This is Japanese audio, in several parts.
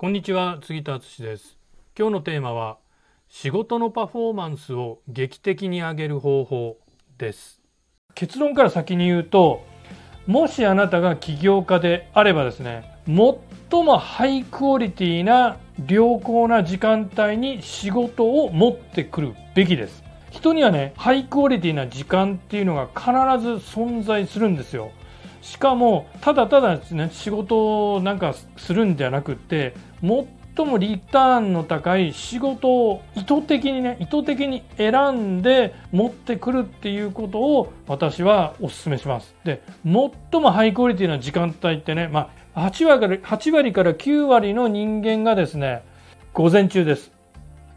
こんにちは杉田敦です。今日のテーマは仕事のパフォーマンスを劇的に上げる方法です。結論から先に言うともしあなたが起業家であればですね最もハイクオリティな良好な時間帯に仕事を持ってくるべきです。人にはねハイクオリティな時間っていうのが必ず存在するんですよ。しかもただただですね仕事をなんかするんじゃなくって最もリターンの高い仕事を意図的にね意図的に選んで持ってくるっていうことを私はお勧めします。で最もハイクオリティな時間帯ってねまあ8割から8割から9割の人間がですね午前中です。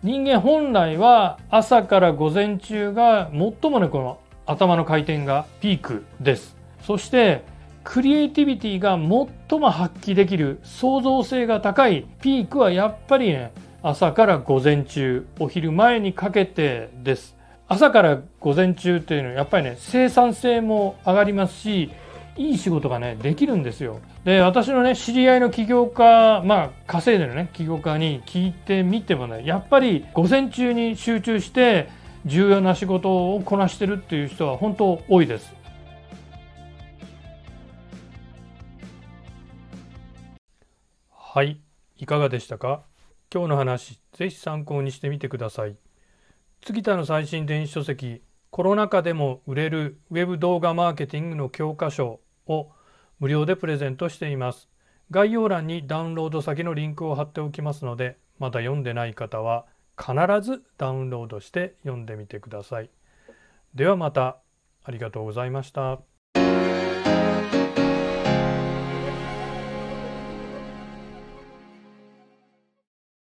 人間本来は朝から午前中が最もねこの頭の回転がピークです。そしてクリエイティビティが最も発揮できる創造性が高いピークはやっぱりね朝から午前中お昼前にかけてです。朝から午前中っていうのはやっぱりね生産性も上がりますしいい仕事がねできるんですよ。で私のね知り合いの起業家まあ稼いでるね起業家に聞いてみてもねやっぱり午前中に集中して重要な仕事をこなしてるっていう人は本当多いです。はい、いかがでしたか？今日の話、ぜひ参考にしてみてください。杉田の最新電子書籍、コロナ禍でも売れるウェブ動画マーケティングの教科書を無料でプレゼントしています。概要欄にダウンロード先のリンクを貼っておきますので、まだ読んでない方は必ずダウンロードして読んでみてください。ではまた。ありがとうございました。